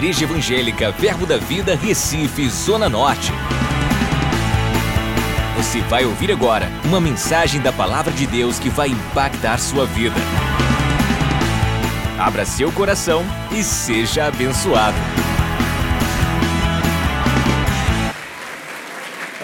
Igreja Evangélica Verbo da Vida, Recife, Zona Norte. Você vai ouvir agora uma mensagem da Palavra de Deus que vai impactar sua vida. Abra seu coração e seja abençoado.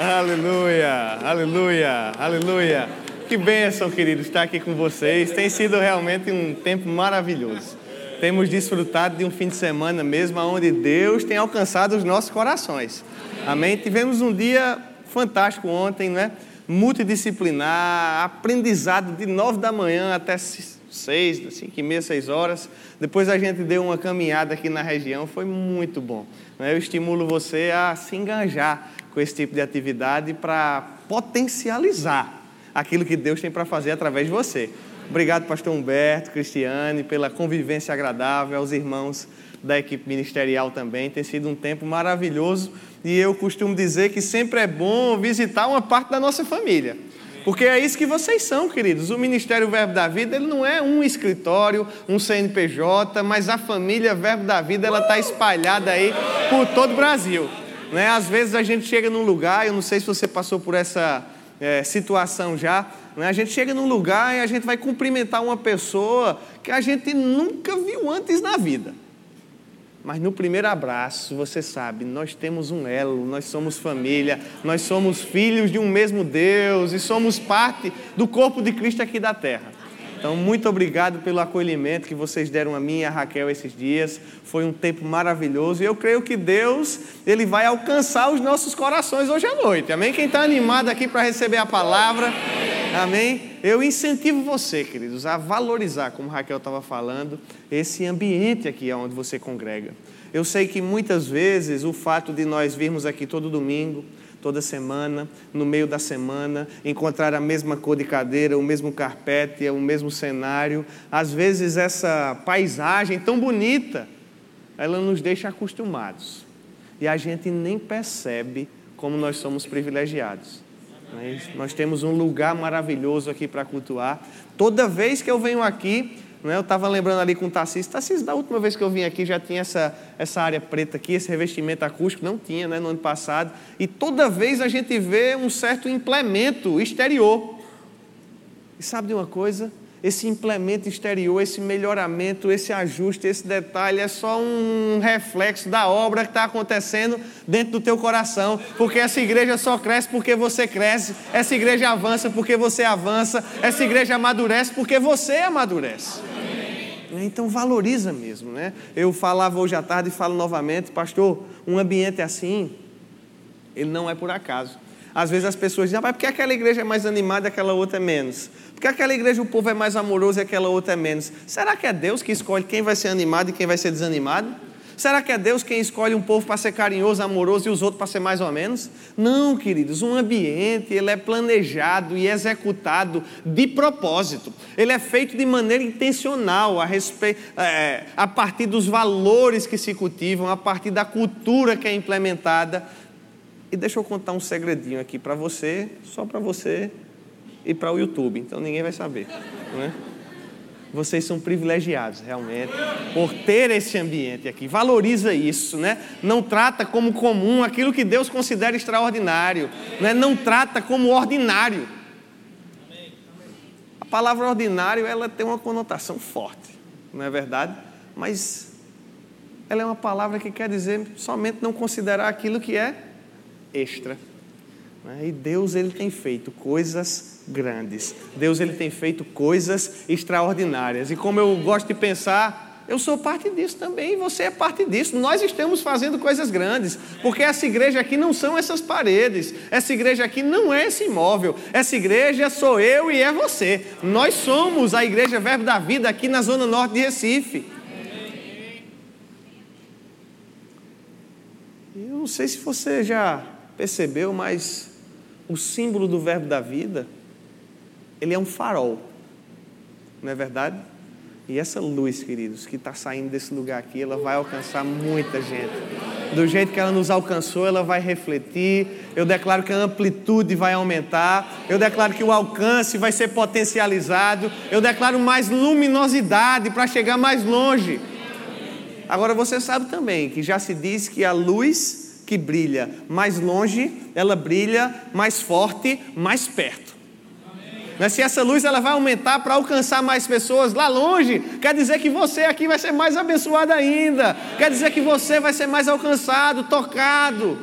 Aleluia, aleluia, aleluia. Que bênção, querido, estar aqui com vocês. Tem sido realmente um tempo maravilhoso. Temos desfrutado de um fim de semana mesmo, onde Deus tem alcançado os nossos corações. Amém? Tivemos um dia fantástico ontem, né? Multidisciplinar, aprendizado de nove da manhã até seis, cinco e meia, seis horas. Depois a gente deu uma caminhada aqui na região, foi muito bom. Né? Eu estimulo você a se enganjar com esse tipo de atividade para potencializar aquilo que Deus tem para fazer através de você. Obrigado, pastor Humberto, Cristiane, pela convivência agradável, aos irmãos da equipe ministerial também. Tem sido um tempo maravilhoso e eu costumo dizer que sempre é bom visitar uma parte da nossa família. Porque é isso que vocês são, queridos. O Ministério Verbo da Vida ele não é um escritório, um CNPJ, mas a família Verbo da Vida ela está espalhada aí por todo o Brasil. Né? Às vezes a gente chega num lugar, eu não sei se você passou por essa é, situação já, né? a gente chega num lugar e a gente vai cumprimentar uma pessoa que a gente nunca viu antes na vida. Mas no primeiro abraço, você sabe, nós temos um elo, nós somos família, nós somos filhos de um mesmo Deus e somos parte do corpo de Cristo aqui da terra. Então, muito obrigado pelo acolhimento que vocês deram a mim e a Raquel esses dias. Foi um tempo maravilhoso e eu creio que Deus ele vai alcançar os nossos corações hoje à noite. Amém? Quem está animado aqui para receber a palavra, amém? Eu incentivo você, queridos, a valorizar, como Raquel estava falando, esse ambiente aqui onde você congrega. Eu sei que muitas vezes o fato de nós virmos aqui todo domingo, toda semana, no meio da semana, encontrar a mesma cor de cadeira, o mesmo carpete, o mesmo cenário. Às vezes essa paisagem tão bonita, ela nos deixa acostumados. E a gente nem percebe como nós somos privilegiados. Nós temos um lugar maravilhoso aqui para cultuar. Toda vez que eu venho aqui, né? Eu estava lembrando ali com o Tarcísio. Tarcísio, da última vez que eu vim aqui já tinha essa, essa área preta aqui, esse revestimento acústico. Não tinha né, no ano passado. E toda vez a gente vê um certo implemento exterior. E sabe de uma coisa? Esse implemento exterior, esse melhoramento, esse ajuste, esse detalhe é só um reflexo da obra que está acontecendo dentro do teu coração. Porque essa igreja só cresce porque você cresce, essa igreja avança porque você avança, essa igreja amadurece porque você amadurece. Então valoriza mesmo, né? Eu falava hoje à tarde e falo novamente, pastor, um ambiente assim, ele não é por acaso. Às vezes as pessoas dizem, ah, mas por que aquela igreja é mais animada e aquela outra é menos? Por que aquela igreja o povo é mais amoroso e aquela outra é menos? Será que é Deus que escolhe quem vai ser animado e quem vai ser desanimado? Será que é Deus quem escolhe um povo para ser carinhoso, amoroso e os outros para ser mais ou menos? Não, queridos, um ambiente ele é planejado e executado de propósito. Ele é feito de maneira intencional, a, respeito, é, a partir dos valores que se cultivam, a partir da cultura que é implementada. E deixa eu contar um segredinho aqui para você, só para você e para o YouTube, então ninguém vai saber, não é? Vocês são privilegiados, realmente, por ter esse ambiente aqui. Valoriza isso, né? Não trata como comum aquilo que Deus considera extraordinário, né? Não trata como ordinário. A palavra ordinário, ela tem uma conotação forte, não é verdade? Mas ela é uma palavra que quer dizer somente não considerar aquilo que é extra. Né? E Deus ele tem feito coisas grandes. Deus ele tem feito coisas extraordinárias. E como eu gosto de pensar, eu sou parte disso também, você é parte disso. Nós estamos fazendo coisas grandes, porque essa igreja aqui não são essas paredes, essa igreja aqui não é esse imóvel, essa igreja sou eu e é você. Nós somos a Igreja Verbo da Vida aqui na Zona Norte de Recife. Eu não sei se você já percebeu, mas o símbolo do Verbo da Vida ele é um farol, não é verdade? E essa luz, queridos, que está saindo desse lugar aqui, ela vai alcançar muita gente. Do jeito que ela nos alcançou, ela vai refletir. Eu declaro que a amplitude vai aumentar. Eu declaro que o alcance vai ser potencializado. Eu declaro mais luminosidade para chegar mais longe. Agora você sabe também que já se diz que a luz que brilha mais longe, ela brilha mais forte, mais perto. Mas se essa luz ela vai aumentar para alcançar mais pessoas lá longe, quer dizer que você aqui vai ser mais abençoado ainda. Quer dizer que você vai ser mais alcançado, tocado.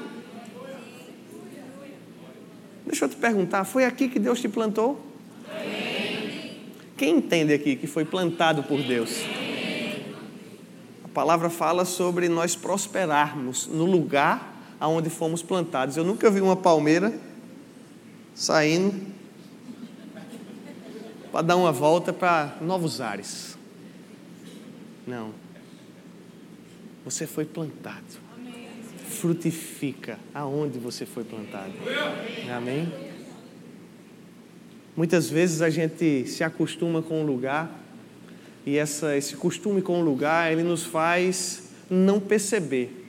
Deixa eu te perguntar, foi aqui que Deus te plantou? Quem entende aqui que foi plantado por Deus? A palavra fala sobre nós prosperarmos no lugar aonde fomos plantados. Eu nunca vi uma palmeira saindo para dar uma volta para novos ares. Não. Você foi plantado. Frutifica aonde você foi plantado. Amém? Muitas vezes a gente se acostuma com um lugar e essa, esse costume com o lugar ele nos faz não perceber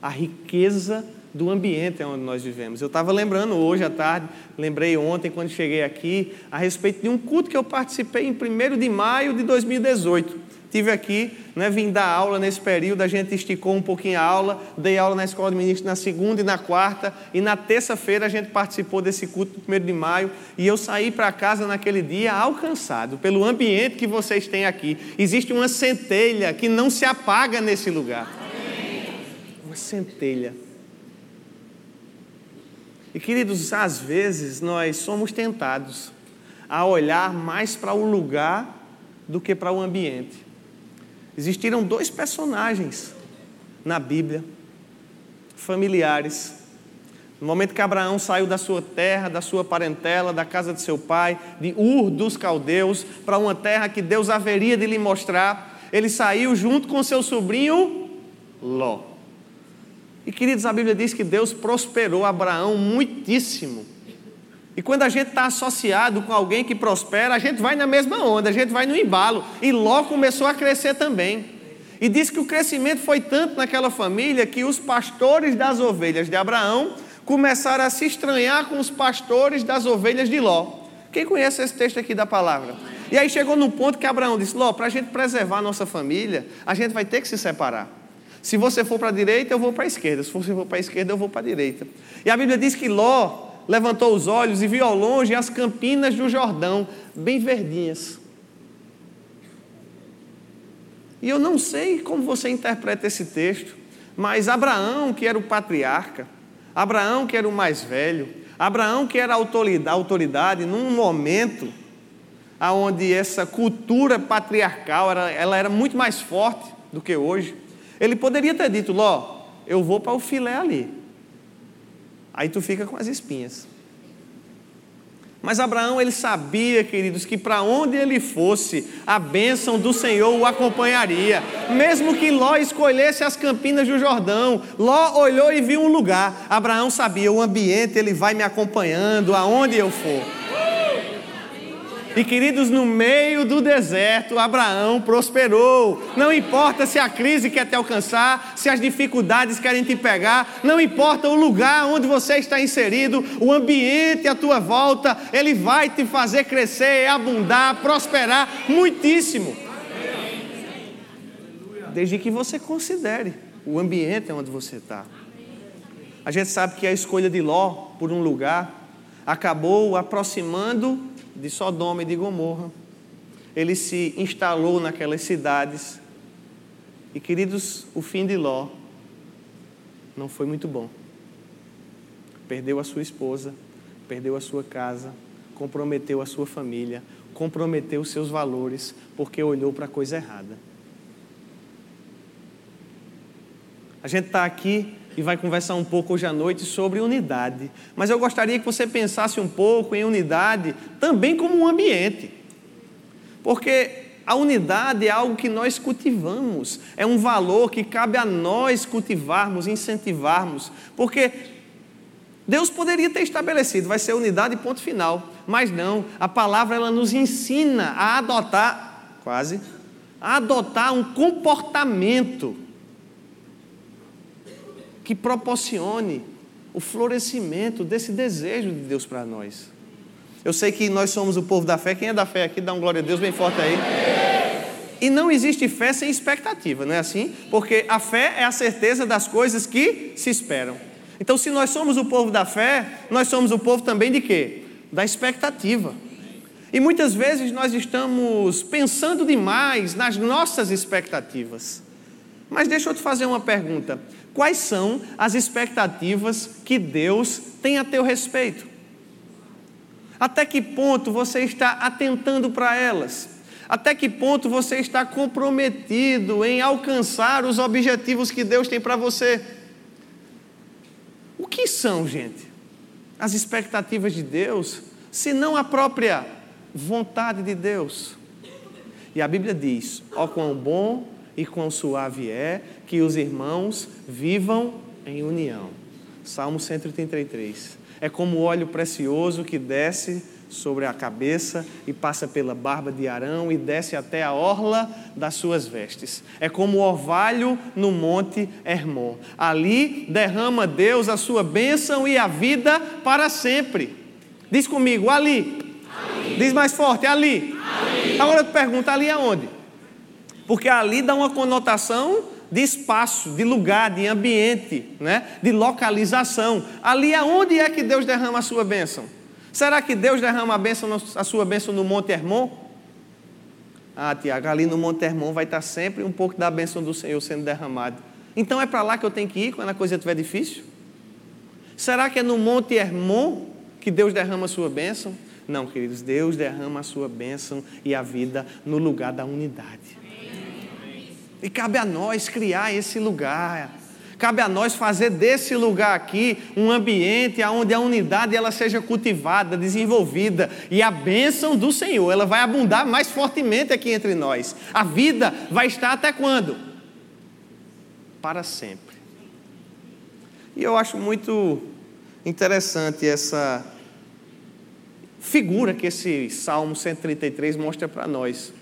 a riqueza do ambiente onde nós vivemos. Eu estava lembrando hoje à tarde, lembrei ontem quando cheguei aqui, a respeito de um culto que eu participei em 1 de maio de 2018. Tive aqui, né, vim dar aula nesse período, a gente esticou um pouquinho a aula, dei aula na escola de ministros na segunda e na quarta, e na terça-feira a gente participou desse culto do 1 de maio, e eu saí para casa naquele dia alcançado pelo ambiente que vocês têm aqui. Existe uma centelha que não se apaga nesse lugar. Uma centelha e queridos, às vezes nós somos tentados a olhar mais para o lugar do que para o ambiente. Existiram dois personagens na Bíblia, familiares. No momento que Abraão saiu da sua terra, da sua parentela, da casa de seu pai, de Ur dos caldeus, para uma terra que Deus haveria de lhe mostrar, ele saiu junto com seu sobrinho Ló. E queridos, a Bíblia diz que Deus prosperou Abraão muitíssimo. E quando a gente está associado com alguém que prospera, a gente vai na mesma onda, a gente vai no embalo. E Ló começou a crescer também. E diz que o crescimento foi tanto naquela família que os pastores das ovelhas de Abraão começaram a se estranhar com os pastores das ovelhas de Ló. Quem conhece esse texto aqui da palavra? E aí chegou no ponto que Abraão disse: Ló, para a gente preservar a nossa família, a gente vai ter que se separar. Se você for para a direita, eu vou para a esquerda. Se você for para a esquerda, eu vou para a direita. E a Bíblia diz que Ló levantou os olhos e viu ao longe as campinas do Jordão, bem verdinhas. E eu não sei como você interpreta esse texto, mas Abraão, que era o patriarca, Abraão, que era o mais velho, Abraão, que era a autoridade, autoridade num momento onde essa cultura patriarcal era, ela era muito mais forte do que hoje. Ele poderia ter dito: Ló, eu vou para o filé ali. Aí tu fica com as espinhas. Mas Abraão, ele sabia, queridos, que para onde ele fosse, a bênção do Senhor o acompanharia. Mesmo que Ló escolhesse as campinas do Jordão, Ló olhou e viu um lugar. Abraão sabia, o ambiente, ele vai me acompanhando aonde eu for. E queridos, no meio do deserto, Abraão prosperou. Não importa se a crise quer te alcançar, se as dificuldades querem te pegar, não importa o lugar onde você está inserido, o ambiente à tua volta, ele vai te fazer crescer, abundar, prosperar muitíssimo. Desde que você considere o ambiente onde você está. A gente sabe que a escolha de Ló por um lugar acabou aproximando de Sodoma e de Gomorra. Ele se instalou naquelas cidades. E queridos, o fim de Ló não foi muito bom. Perdeu a sua esposa, perdeu a sua casa, comprometeu a sua família, comprometeu os seus valores, porque olhou para a coisa errada. A gente está aqui e vai conversar um pouco hoje à noite sobre unidade. Mas eu gostaria que você pensasse um pouco em unidade também como um ambiente. Porque a unidade é algo que nós cultivamos, é um valor que cabe a nós cultivarmos, incentivarmos, porque Deus poderia ter estabelecido, vai ser unidade ponto final, mas não, a palavra ela nos ensina a adotar, quase, a adotar um comportamento que proporcione o florescimento desse desejo de Deus para nós. Eu sei que nós somos o povo da fé. Quem é da fé aqui, dá um glória a Deus bem forte aí. E não existe fé sem expectativa, não é assim? Porque a fé é a certeza das coisas que se esperam. Então, se nós somos o povo da fé, nós somos o povo também de quê? Da expectativa. E muitas vezes nós estamos pensando demais nas nossas expectativas. Mas deixa eu te fazer uma pergunta: quais são as expectativas que Deus tem a teu respeito? Até que ponto você está atentando para elas? Até que ponto você está comprometido em alcançar os objetivos que Deus tem para você? O que são, gente, as expectativas de Deus, se não a própria vontade de Deus? E a Bíblia diz: ó, quão bom e quão suave é que os irmãos vivam em união. Salmo 133. É como óleo precioso que desce sobre a cabeça e passa pela barba de Arão e desce até a orla das suas vestes. É como o orvalho no monte Hermon. Ali derrama Deus a sua bênção e a vida para sempre. Diz comigo, ali. ali. Diz mais forte, ali. ali. Agora eu te pergunto, ali aonde? Porque ali dá uma conotação de espaço, de lugar, de ambiente, né? de localização. Ali aonde é que Deus derrama a sua bênção? Será que Deus derrama a, bênção, a sua bênção no Monte Hermon? Ah, Tiago, ali no Monte Hermon vai estar sempre um pouco da bênção do Senhor sendo derramado. Então é para lá que eu tenho que ir quando a coisa estiver difícil? Será que é no Monte Hermon que Deus derrama a sua bênção? Não, queridos, Deus derrama a sua bênção e a vida no lugar da unidade. E cabe a nós criar esse lugar. Cabe a nós fazer desse lugar aqui um ambiente onde a unidade ela seja cultivada, desenvolvida e a bênção do Senhor ela vai abundar mais fortemente aqui entre nós. A vida vai estar até quando? Para sempre. E eu acho muito interessante essa figura que esse Salmo 133 mostra para nós.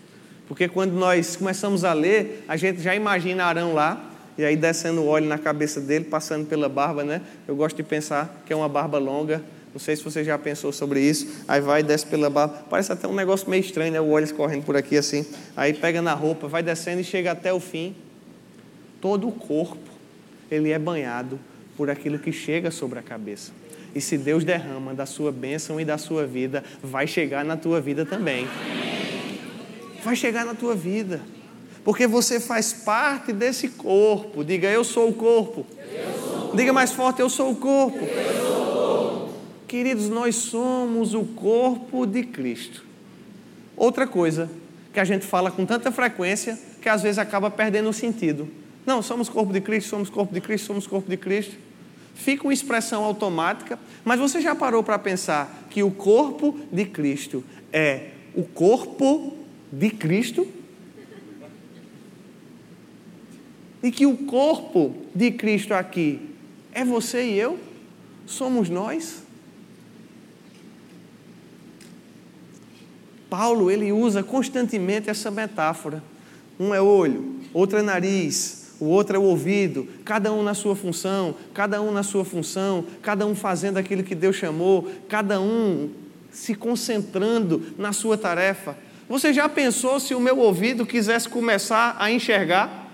Porque quando nós começamos a ler, a gente já imagina Arão lá, e aí descendo o óleo na cabeça dele, passando pela barba, né? Eu gosto de pensar que é uma barba longa. Não sei se você já pensou sobre isso. Aí vai desce pela barba. Parece até um negócio meio estranho, né? O óleo escorrendo por aqui assim. Aí pega na roupa, vai descendo e chega até o fim. Todo o corpo, ele é banhado por aquilo que chega sobre a cabeça. E se Deus derrama da sua bênção e da sua vida, vai chegar na tua vida também. Vai chegar na tua vida porque você faz parte desse corpo. Diga, eu sou o corpo. Sou. Diga mais forte, eu sou o corpo. Sou o corpo. Queridos, nós somos o corpo de Cristo. Outra coisa que a gente fala com tanta frequência que às vezes acaba perdendo o sentido. Não, somos corpo de Cristo, somos corpo de Cristo, somos corpo de Cristo. Fica uma expressão automática, mas você já parou para pensar que o corpo de Cristo é o corpo de Cristo? e que o corpo de Cristo aqui é você e eu, somos nós. Paulo ele usa constantemente essa metáfora. Um é olho, outro é nariz, o outro é o ouvido, cada um na sua função, cada um na sua função, cada um fazendo aquilo que Deus chamou, cada um se concentrando na sua tarefa. Você já pensou se o meu ouvido quisesse começar a enxergar?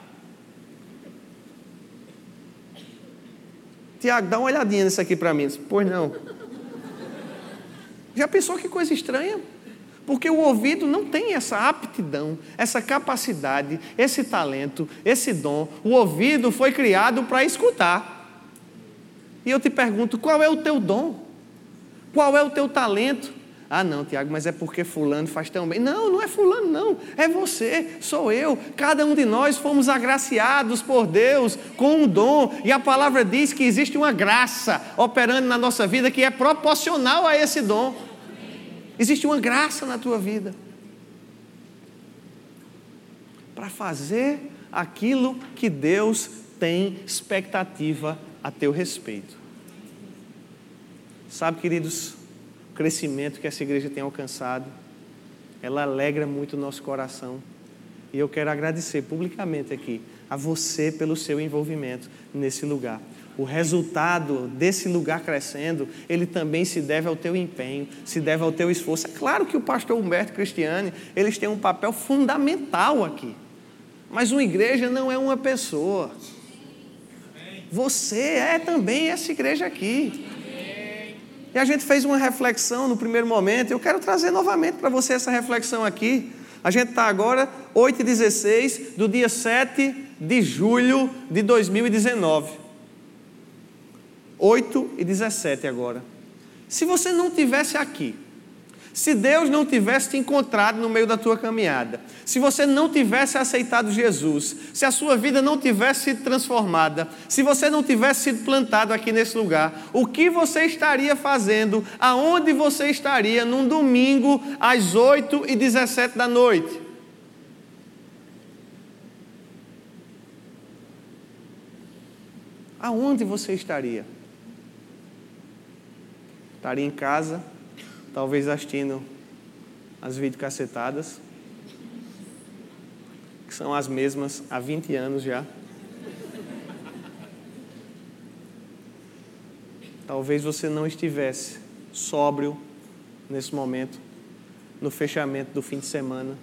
Tiago, dá uma olhadinha nisso aqui para mim. Pois não. Já pensou que coisa estranha? Porque o ouvido não tem essa aptidão, essa capacidade, esse talento, esse dom. O ouvido foi criado para escutar. E eu te pergunto: qual é o teu dom? Qual é o teu talento? Ah, não, Tiago, mas é porque Fulano faz tão bem. Não, não é Fulano, não. É você, sou eu. Cada um de nós fomos agraciados por Deus com um dom. E a palavra diz que existe uma graça operando na nossa vida que é proporcional a esse dom. Existe uma graça na tua vida para fazer aquilo que Deus tem expectativa a teu respeito. Sabe, queridos, o crescimento que essa igreja tem alcançado. Ela alegra muito o nosso coração. E eu quero agradecer publicamente aqui a você pelo seu envolvimento nesse lugar. O resultado desse lugar crescendo, ele também se deve ao teu empenho, se deve ao teu esforço. É claro que o pastor Humberto Cristiane, eles têm um papel fundamental aqui. Mas uma igreja não é uma pessoa. Você é também essa igreja aqui. E a gente fez uma reflexão no primeiro momento. Eu quero trazer novamente para você essa reflexão aqui. A gente está agora 8 e 16 do dia 7 de julho de 2019. 8 e 17 agora. Se você não tivesse aqui, se Deus não tivesse te encontrado no meio da tua caminhada, se você não tivesse aceitado Jesus, se a sua vida não tivesse sido transformada, se você não tivesse sido plantado aqui nesse lugar, o que você estaria fazendo? Aonde você estaria num domingo às 8 e 17 da noite? Aonde você estaria? Estaria em casa, talvez assistindo as videocassetadas, que são as mesmas há 20 anos já. Talvez você não estivesse sóbrio nesse momento, no fechamento do fim de semana.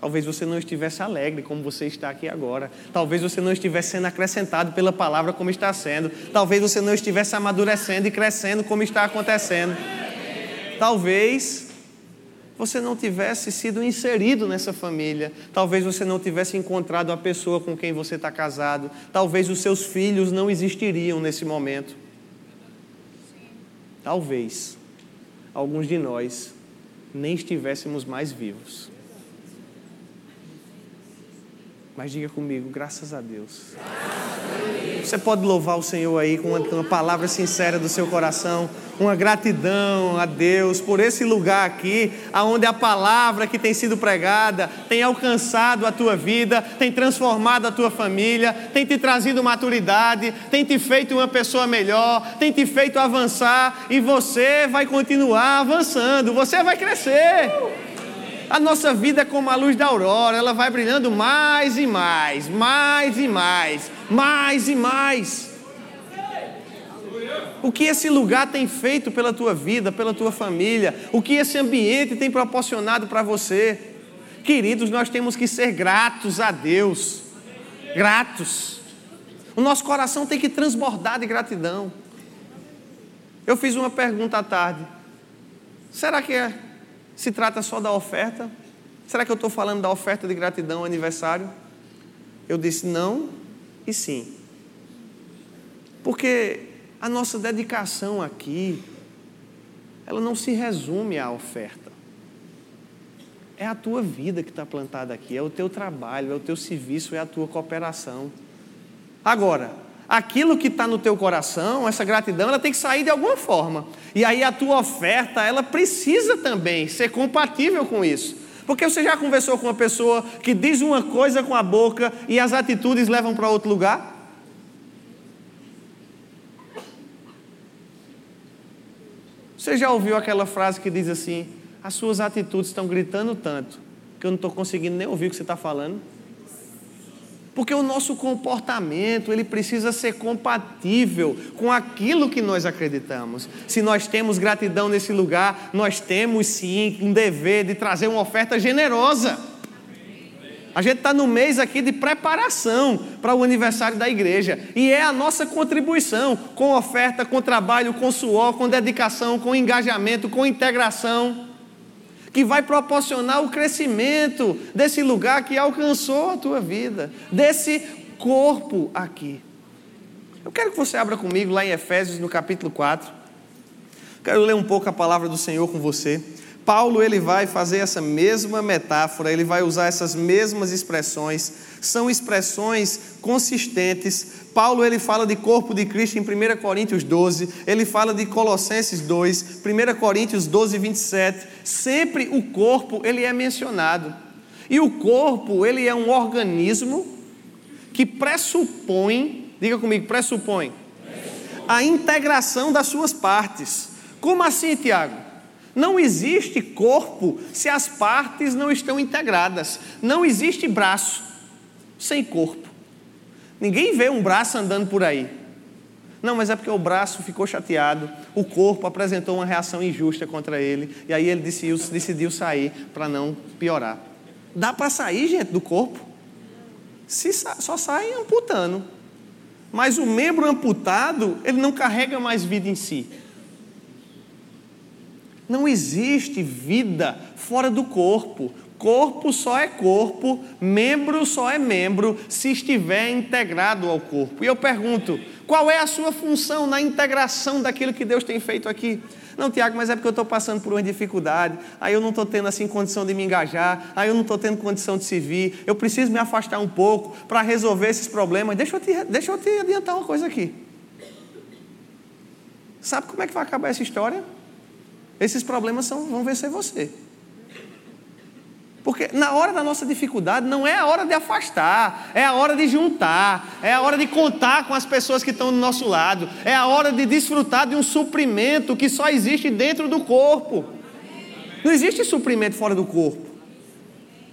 Talvez você não estivesse alegre como você está aqui agora. Talvez você não estivesse sendo acrescentado pela palavra como está sendo. Talvez você não estivesse amadurecendo e crescendo como está acontecendo. Talvez você não tivesse sido inserido nessa família. Talvez você não tivesse encontrado a pessoa com quem você está casado. Talvez os seus filhos não existiriam nesse momento. Talvez alguns de nós nem estivéssemos mais vivos. Mas diga comigo, graças a Deus. Você pode louvar o Senhor aí com uma, palavra sincera do seu coração, uma gratidão a Deus por esse lugar aqui, aonde a palavra que tem sido pregada tem alcançado a tua vida, tem transformado a tua família, tem te trazido maturidade, tem te feito uma pessoa melhor, tem te feito avançar e você vai continuar avançando, você vai crescer. A nossa vida é como a luz da aurora, ela vai brilhando mais e mais, mais e mais, mais e mais. O que esse lugar tem feito pela tua vida, pela tua família, o que esse ambiente tem proporcionado para você. Queridos, nós temos que ser gratos a Deus. Gratos. O nosso coração tem que transbordar de gratidão. Eu fiz uma pergunta à tarde. Será que é se trata só da oferta? Será que eu estou falando da oferta de gratidão aniversário? Eu disse não e sim. Porque a nossa dedicação aqui, ela não se resume à oferta. É a tua vida que está plantada aqui, é o teu trabalho, é o teu serviço, é a tua cooperação. Agora, aquilo que está no teu coração, essa gratidão, ela tem que sair de alguma forma. E aí a tua oferta, ela precisa também ser compatível com isso. Porque você já conversou com uma pessoa que diz uma coisa com a boca e as atitudes levam para outro lugar? Você já ouviu aquela frase que diz assim: as suas atitudes estão gritando tanto que eu não estou conseguindo nem ouvir o que você está falando? Porque o nosso comportamento, ele precisa ser compatível com aquilo que nós acreditamos. Se nós temos gratidão nesse lugar, nós temos sim um dever de trazer uma oferta generosa. A gente está no mês aqui de preparação para o aniversário da igreja. E é a nossa contribuição, com oferta, com trabalho, com suor, com dedicação, com engajamento, com integração que vai proporcionar o crescimento desse lugar que alcançou a tua vida, desse corpo aqui. Eu quero que você abra comigo lá em Efésios, no capítulo 4. Quero ler um pouco a palavra do Senhor com você. Paulo ele vai fazer essa mesma metáfora, ele vai usar essas mesmas expressões, são expressões consistentes. Paulo ele fala de corpo de Cristo em 1 Coríntios 12, ele fala de Colossenses 2, 1 Coríntios 12, 27. Sempre o corpo ele é mencionado. E o corpo ele é um organismo que pressupõe, diga comigo, pressupõe a integração das suas partes. Como assim, Tiago? Não existe corpo se as partes não estão integradas. Não existe braço sem corpo. Ninguém vê um braço andando por aí. Não, mas é porque o braço ficou chateado, o corpo apresentou uma reação injusta contra ele, e aí ele decidiu, decidiu sair para não piorar. Dá para sair, gente, do corpo? Se só sai amputando. Mas o membro amputado, ele não carrega mais vida em si. Não existe vida fora do corpo. Corpo só é corpo, membro só é membro se estiver integrado ao corpo. E eu pergunto: qual é a sua função na integração daquilo que Deus tem feito aqui? Não, Tiago, mas é porque eu estou passando por uma dificuldade, aí eu não estou tendo assim condição de me engajar, aí eu não estou tendo condição de servir, eu preciso me afastar um pouco para resolver esses problemas. Deixa eu, te, deixa eu te adiantar uma coisa aqui. Sabe como é que vai acabar essa história? Esses problemas são, vão vencer você. Porque na hora da nossa dificuldade não é a hora de afastar, é a hora de juntar, é a hora de contar com as pessoas que estão do nosso lado, é a hora de desfrutar de um suprimento que só existe dentro do corpo. Não existe suprimento fora do corpo.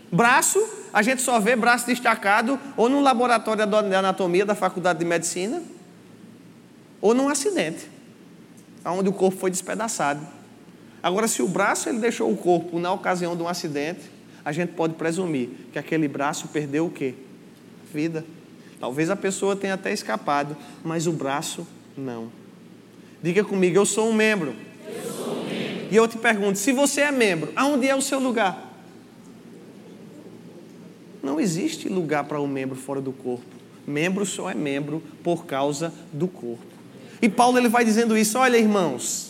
Braço, a gente só vê braço destacado ou no laboratório de anatomia da faculdade de medicina, ou num acidente, onde o corpo foi despedaçado. Agora, se o braço ele deixou o corpo na ocasião de um acidente, a gente pode presumir que aquele braço perdeu o quê? Vida. Talvez a pessoa tenha até escapado, mas o braço não. Diga comigo, eu sou um membro. Eu sou um membro. E eu te pergunto, se você é membro, aonde é o seu lugar? Não existe lugar para um membro fora do corpo. Membro só é membro por causa do corpo. E Paulo ele vai dizendo isso, olha irmãos,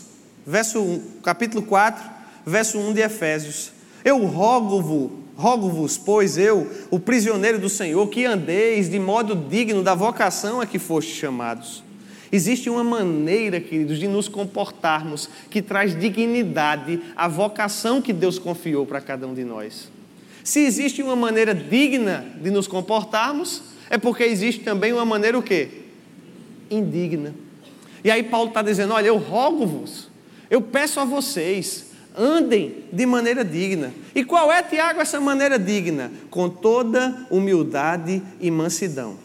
verso 1, capítulo 4, verso 1 de Efésios. Eu rogo-vos, rogo-vos, pois eu, o prisioneiro do Senhor, que andeis de modo digno da vocação a que fostes chamados. Existe uma maneira, queridos, de nos comportarmos que traz dignidade à vocação que Deus confiou para cada um de nós. Se existe uma maneira digna de nos comportarmos, é porque existe também uma maneira o quê? Indigna. E aí Paulo está dizendo: olha, eu rogo-vos, eu peço a vocês, andem de maneira digna. E qual é, Tiago, essa maneira digna? Com toda humildade e mansidão,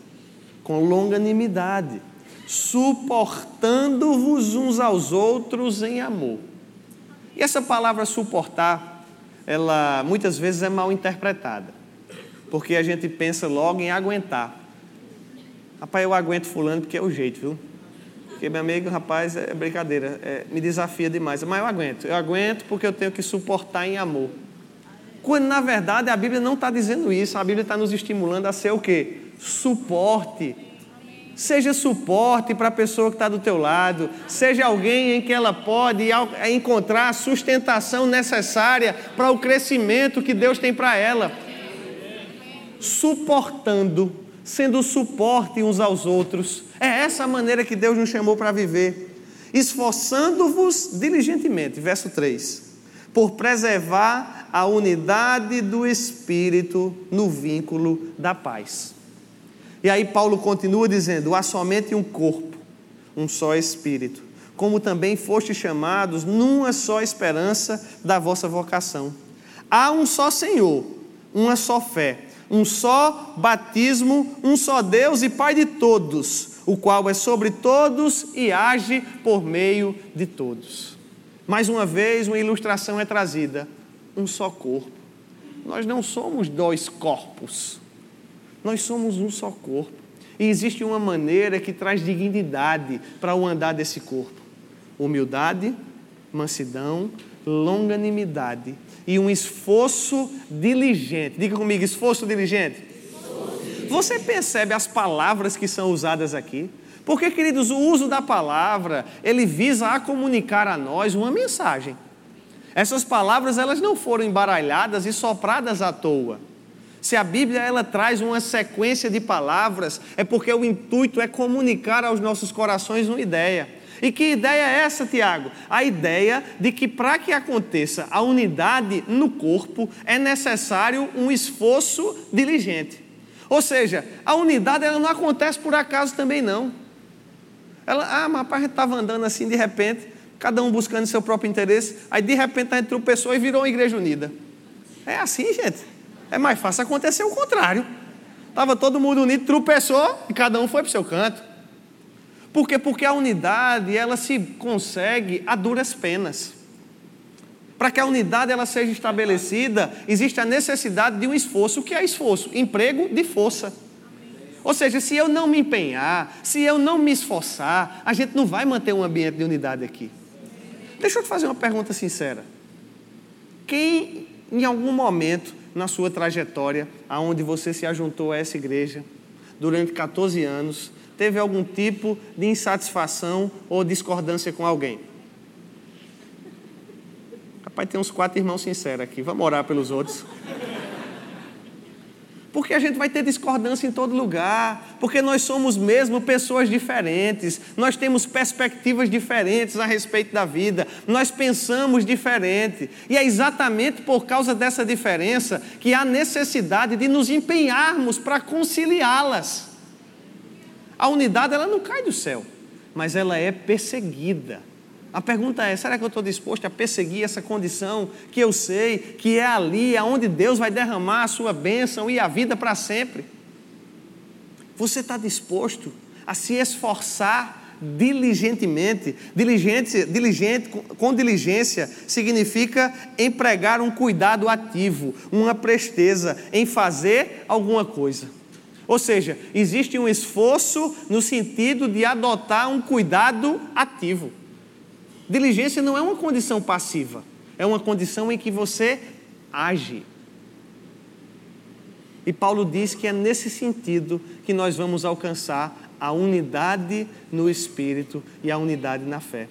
com longanimidade, suportando-vos uns aos outros em amor. E essa palavra suportar, ela muitas vezes é mal interpretada, porque a gente pensa logo em aguentar. Rapaz, eu aguento fulano porque é o jeito, viu? Porque, meu amigo, rapaz, é brincadeira, é, me desafia demais. Mas eu aguento, eu aguento porque eu tenho que suportar em amor. Quando, na verdade, a Bíblia não está dizendo isso, a Bíblia está nos estimulando a ser o quê? Suporte. Seja suporte para a pessoa que está do teu lado, seja alguém em que ela pode encontrar a sustentação necessária para o crescimento que Deus tem para ela. Suportando sendo suporte uns aos outros. É essa a maneira que Deus nos chamou para viver. Esforçando-vos diligentemente, verso 3, por preservar a unidade do espírito no vínculo da paz. E aí Paulo continua dizendo: há somente um corpo, um só espírito, como também foste chamados numa só esperança da vossa vocação. Há um só Senhor, uma só fé um só batismo, um só Deus e Pai de todos, o qual é sobre todos e age por meio de todos. Mais uma vez, uma ilustração é trazida: um só corpo. Nós não somos dois corpos, nós somos um só corpo. E existe uma maneira que traz dignidade para o andar desse corpo: humildade, mansidão, longanimidade e um esforço diligente. Diga comigo, esforço diligente. Você percebe as palavras que são usadas aqui? Porque, queridos, o uso da palavra, ele visa a comunicar a nós uma mensagem. Essas palavras, elas não foram embaralhadas e sopradas à toa. Se a Bíblia ela traz uma sequência de palavras, é porque o intuito é comunicar aos nossos corações uma ideia. E que ideia é essa, Tiago? A ideia de que para que aconteça a unidade no corpo é necessário um esforço diligente. Ou seja, a unidade ela não acontece por acaso também não. Ela, ah, mas a gente estava andando assim de repente, cada um buscando seu próprio interesse, aí de repente a gente tropeçou e virou uma igreja unida. É assim, gente. É mais fácil acontecer o contrário. Estava todo mundo unido, tropeçou e cada um foi para o seu canto. Por quê? Porque a unidade, ela se consegue a duras penas. Para que a unidade ela seja estabelecida, existe a necessidade de um esforço. O que é esforço? Emprego de força. Ou seja, se eu não me empenhar, se eu não me esforçar, a gente não vai manter um ambiente de unidade aqui. Deixa eu te fazer uma pergunta sincera. Quem, em algum momento na sua trajetória, aonde você se ajuntou a essa igreja, durante 14 anos, teve algum tipo de insatisfação ou discordância com alguém? Rapaz, tem uns quatro irmãos sinceros aqui. Vamos orar pelos outros. Porque a gente vai ter discordância em todo lugar, porque nós somos mesmo pessoas diferentes, nós temos perspectivas diferentes a respeito da vida, nós pensamos diferente, e é exatamente por causa dessa diferença que há necessidade de nos empenharmos para conciliá-las. A unidade ela não cai do céu, mas ela é perseguida. A pergunta é: será que eu estou disposto a perseguir essa condição que eu sei que é ali, aonde Deus vai derramar a sua bênção e a vida para sempre? Você está disposto a se esforçar diligentemente? Diligente, diligente, com diligência significa empregar um cuidado ativo, uma presteza em fazer alguma coisa. Ou seja, existe um esforço no sentido de adotar um cuidado ativo. Diligência não é uma condição passiva, é uma condição em que você age. E Paulo diz que é nesse sentido que nós vamos alcançar a unidade no espírito e a unidade na fé.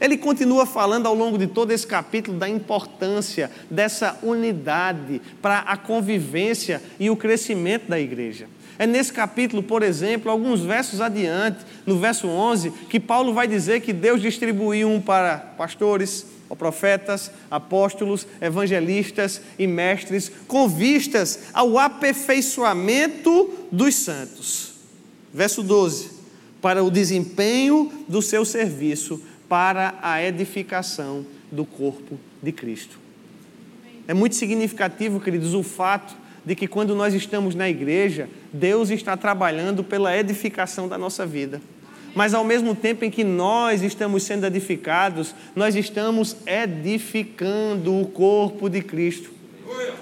Ele continua falando ao longo de todo esse capítulo da importância dessa unidade para a convivência e o crescimento da igreja. É nesse capítulo, por exemplo, alguns versos adiante, no verso 11, que Paulo vai dizer que Deus distribuiu um para pastores, profetas, apóstolos, evangelistas e mestres, com vistas ao aperfeiçoamento dos santos. Verso 12: para o desempenho do seu serviço, para a edificação do corpo de Cristo. É muito significativo, queridos, o fato de que quando nós estamos na igreja, Deus está trabalhando pela edificação da nossa vida. Mas ao mesmo tempo em que nós estamos sendo edificados, nós estamos edificando o corpo de Cristo.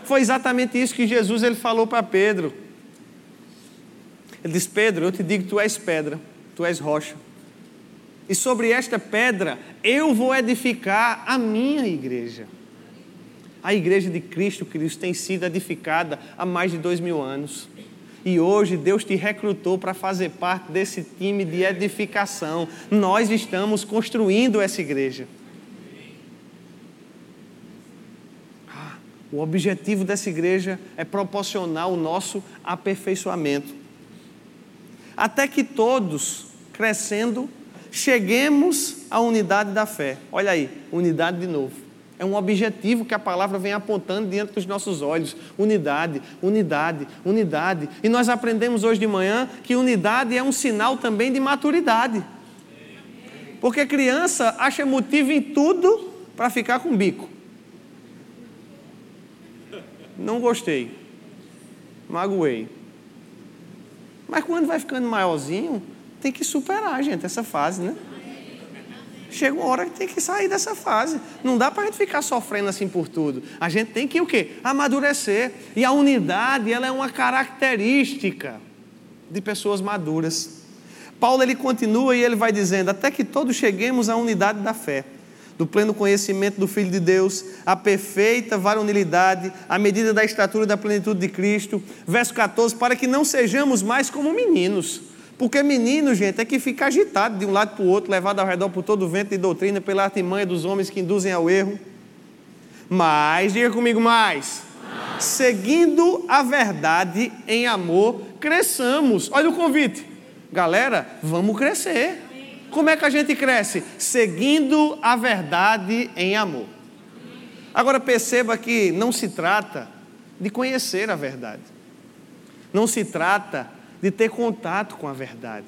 Foi exatamente isso que Jesus ele falou para Pedro. Ele disse: Pedro, eu te digo que tu és pedra, tu és rocha. E sobre esta pedra eu vou edificar a minha igreja. A igreja de Cristo, Cristo, tem sido edificada há mais de dois mil anos. E hoje Deus te recrutou para fazer parte desse time de edificação. Nós estamos construindo essa igreja. Ah, o objetivo dessa igreja é proporcionar o nosso aperfeiçoamento. Até que todos, crescendo, cheguemos à unidade da fé. Olha aí, unidade de novo é um objetivo que a palavra vem apontando diante dos nossos olhos. Unidade, unidade, unidade. E nós aprendemos hoje de manhã que unidade é um sinal também de maturidade. Porque criança acha motivo em tudo para ficar com bico. Não gostei. Magoei. Mas quando vai ficando maiorzinho, tem que superar, gente, essa fase, né? Chega uma hora que tem que sair dessa fase. Não dá para a gente ficar sofrendo assim por tudo. A gente tem que o quê? Amadurecer. E a unidade, ela é uma característica de pessoas maduras. Paulo ele continua e ele vai dizendo: até que todos cheguemos à unidade da fé, do pleno conhecimento do Filho de Deus, à perfeita varonilidade, à medida da estatura e da plenitude de Cristo. Verso 14: para que não sejamos mais como meninos porque menino, gente, é que fica agitado de um lado para o outro, levado ao redor por todo o vento de doutrina, pela artimanha dos homens que induzem ao erro. Mas, diga comigo mais. Seguindo a verdade em amor, cresçamos. Olha o convite. Galera, vamos crescer. Como é que a gente cresce? Seguindo a verdade em amor. Agora perceba que não se trata de conhecer a verdade. Não se trata de ter contato com a verdade.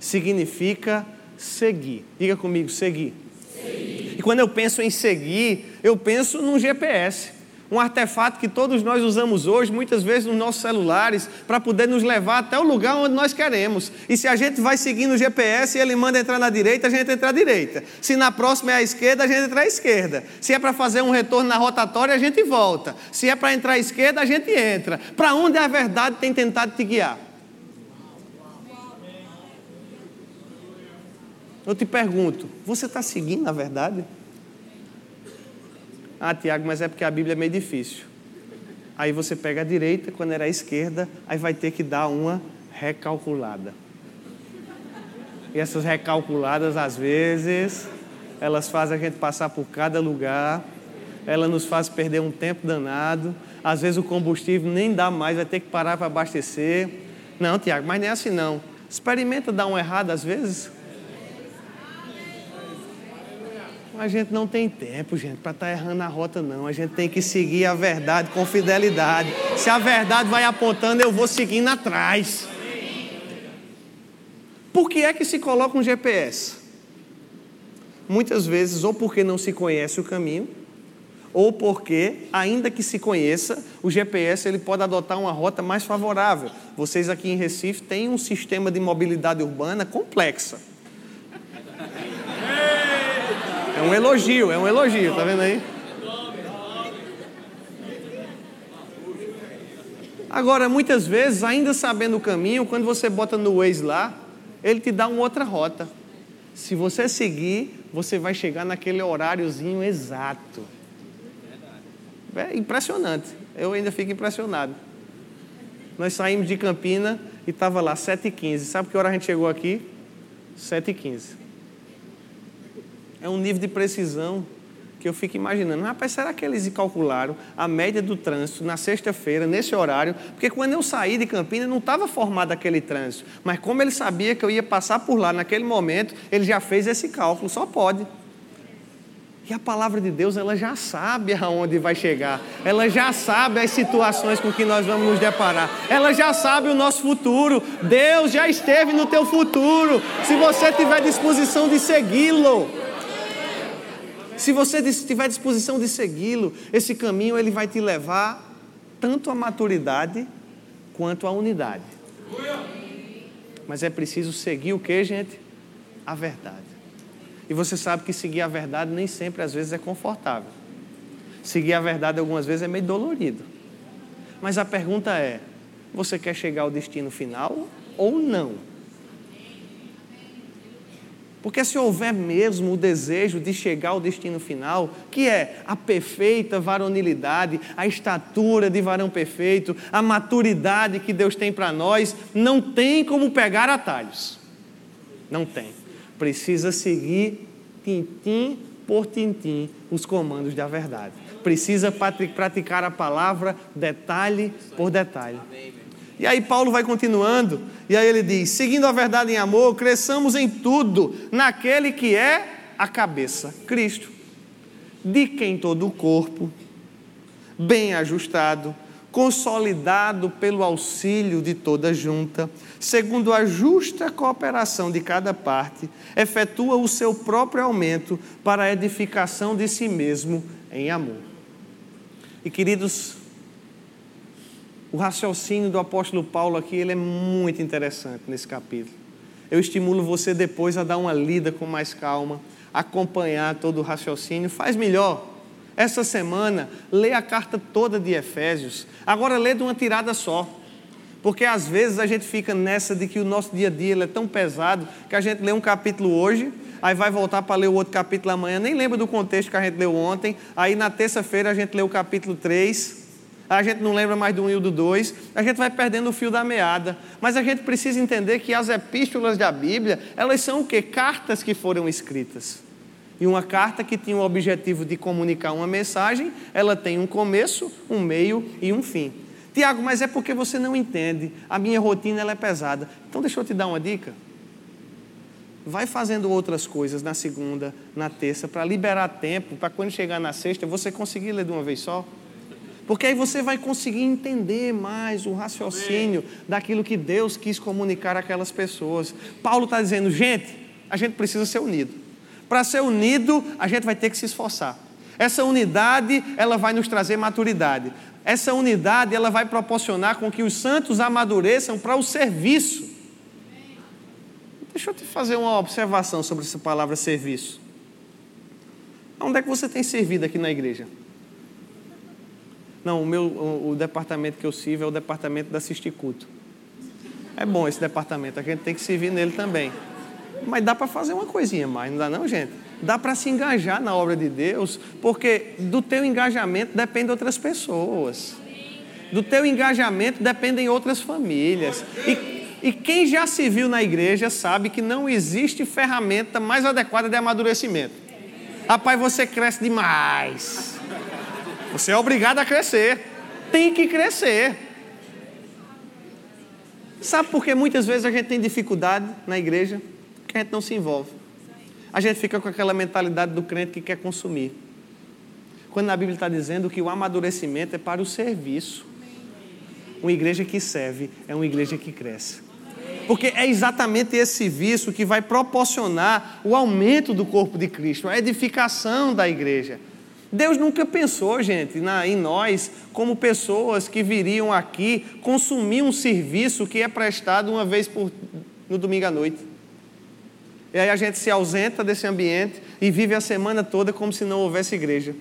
Significa seguir. Diga comigo, seguir. seguir. quando eu penso em seguir, eu penso num GPS um artefato que todos nós usamos hoje, muitas vezes nos nossos celulares, para poder nos levar até o lugar onde nós queremos. E se a gente vai seguindo o GPS e ele manda entrar na direita, a gente entra à direita. Se na próxima é à esquerda, a gente entra à esquerda. Se é para fazer um retorno na rotatória, a gente volta. Se é para entrar à esquerda, a gente entra. Para onde a verdade tem tentado te guiar? Eu te pergunto, você está seguindo a verdade? Ah, Tiago, mas é porque a Bíblia é meio difícil. Aí você pega a direita, quando era a esquerda, aí vai ter que dar uma recalculada. E essas recalculadas, às vezes, elas fazem a gente passar por cada lugar, ela nos faz perder um tempo danado. Às vezes o combustível nem dá mais, vai ter que parar para abastecer. Não, Tiago, mas não é assim não. Experimenta dar um errado às vezes. A gente não tem tempo, gente, para estar tá errando a rota, não. A gente tem que seguir a verdade com fidelidade. Se a verdade vai apontando, eu vou seguindo atrás. Por que é que se coloca um GPS? Muitas vezes, ou porque não se conhece o caminho, ou porque, ainda que se conheça, o GPS ele pode adotar uma rota mais favorável. Vocês aqui em Recife têm um sistema de mobilidade urbana complexa um elogio, é um elogio, tá vendo aí? Agora, muitas vezes, ainda sabendo o caminho, quando você bota no Waze lá, ele te dá uma outra rota. Se você seguir, você vai chegar naquele horáriozinho exato. É impressionante. Eu ainda fico impressionado. Nós saímos de Campina e estava lá 7h15. Sabe que hora a gente chegou aqui? 7h15 é um nível de precisão que eu fico imaginando. Rapaz, será que eles calcularam a média do trânsito na sexta-feira, nesse horário? Porque quando eu saí de Campinas não estava formado aquele trânsito. Mas como ele sabia que eu ia passar por lá naquele momento, ele já fez esse cálculo, só pode. E a palavra de Deus, ela já sabe aonde vai chegar. Ela já sabe as situações com que nós vamos nos deparar. Ela já sabe o nosso futuro. Deus já esteve no teu futuro. Se você tiver disposição de segui-lo. Se você tiver disposição de segui-lo, esse caminho ele vai te levar tanto à maturidade quanto à unidade. Mas é preciso seguir o que, gente? A verdade. E você sabe que seguir a verdade nem sempre, às vezes, é confortável. Seguir a verdade, algumas vezes, é meio dolorido. Mas a pergunta é: você quer chegar ao destino final ou não? Porque se houver mesmo o desejo de chegar ao destino final, que é a perfeita varonilidade, a estatura de varão perfeito, a maturidade que Deus tem para nós, não tem como pegar atalhos. Não tem. Precisa seguir tintim por tintim os comandos da verdade. Precisa praticar a palavra detalhe por detalhe. E aí Paulo vai continuando, e aí ele diz: seguindo a verdade em amor, cresçamos em tudo naquele que é a cabeça, Cristo, de quem todo o corpo, bem ajustado, consolidado pelo auxílio de toda junta, segundo a justa cooperação de cada parte, efetua o seu próprio aumento para a edificação de si mesmo em amor. E queridos, o raciocínio do apóstolo Paulo aqui ele é muito interessante nesse capítulo. Eu estimulo você depois a dar uma lida com mais calma, acompanhar todo o raciocínio. Faz melhor. Essa semana, lê a carta toda de Efésios. Agora, lê de uma tirada só. Porque às vezes a gente fica nessa de que o nosso dia a dia é tão pesado que a gente lê um capítulo hoje, aí vai voltar para ler o outro capítulo amanhã, nem lembra do contexto que a gente leu ontem, aí na terça-feira a gente lê o capítulo 3 a gente não lembra mais do 1 e do 2, a gente vai perdendo o fio da meada. Mas a gente precisa entender que as epístolas da Bíblia, elas são o quê? Cartas que foram escritas. E uma carta que tinha o objetivo de comunicar uma mensagem, ela tem um começo, um meio e um fim. Tiago, mas é porque você não entende. A minha rotina ela é pesada. Então deixa eu te dar uma dica. Vai fazendo outras coisas na segunda, na terça, para liberar tempo, para quando chegar na sexta você conseguir ler de uma vez só. Porque aí você vai conseguir entender mais o raciocínio daquilo que Deus quis comunicar àquelas pessoas. Paulo está dizendo, gente, a gente precisa ser unido. Para ser unido, a gente vai ter que se esforçar. Essa unidade, ela vai nos trazer maturidade. Essa unidade, ela vai proporcionar com que os santos amadureçam para o serviço. Deixa eu te fazer uma observação sobre essa palavra serviço. Onde é que você tem servido aqui na igreja? Não, o meu o, o departamento que eu sirvo é o departamento da assistir culto. É bom esse departamento, a gente tem que servir nele também. Mas dá para fazer uma coisinha mais, não dá não, gente? Dá para se engajar na obra de Deus, porque do teu engajamento dependem outras pessoas. Do teu engajamento dependem outras famílias. E, e quem já se viu na igreja sabe que não existe ferramenta mais adequada de amadurecimento. Rapaz, você cresce demais. Você é obrigado a crescer. Tem que crescer. Sabe por que muitas vezes a gente tem dificuldade na igreja? Porque a gente não se envolve. A gente fica com aquela mentalidade do crente que quer consumir. Quando na Bíblia está dizendo que o amadurecimento é para o serviço. Uma igreja que serve é uma igreja que cresce. Porque é exatamente esse vício que vai proporcionar o aumento do corpo de Cristo, a edificação da igreja. Deus nunca pensou, gente, na, em nós como pessoas que viriam aqui consumir um serviço que é prestado uma vez por, no domingo à noite. E aí a gente se ausenta desse ambiente e vive a semana toda como se não houvesse igreja.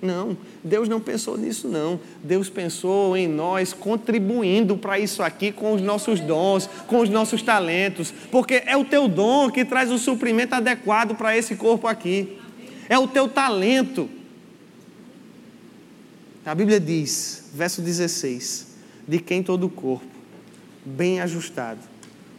Não, Deus não pensou nisso, não. Deus pensou em nós contribuindo para isso aqui com os nossos dons, com os nossos talentos, porque é o teu dom que traz o suprimento adequado para esse corpo aqui é o teu talento. A Bíblia diz, verso 16: de quem todo o corpo, bem ajustado,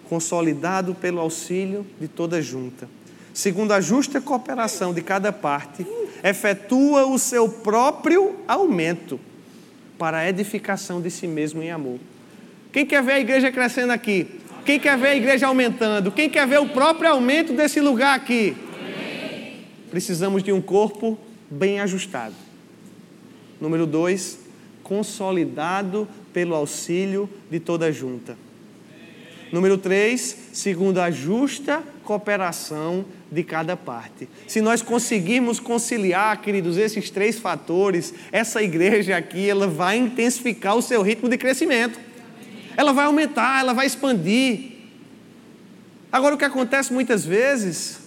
consolidado pelo auxílio de toda junta, segundo a justa cooperação de cada parte, efetua o seu próprio aumento para a edificação de si mesmo em amor. Quem quer ver a igreja crescendo aqui? Quem quer ver a igreja aumentando? Quem quer ver o próprio aumento desse lugar aqui? Precisamos de um corpo bem ajustado. Número dois, consolidado pelo auxílio de toda a junta. Número três, segundo a justa cooperação de cada parte. Se nós conseguirmos conciliar, queridos, esses três fatores, essa igreja aqui, ela vai intensificar o seu ritmo de crescimento. Ela vai aumentar, ela vai expandir. Agora, o que acontece muitas vezes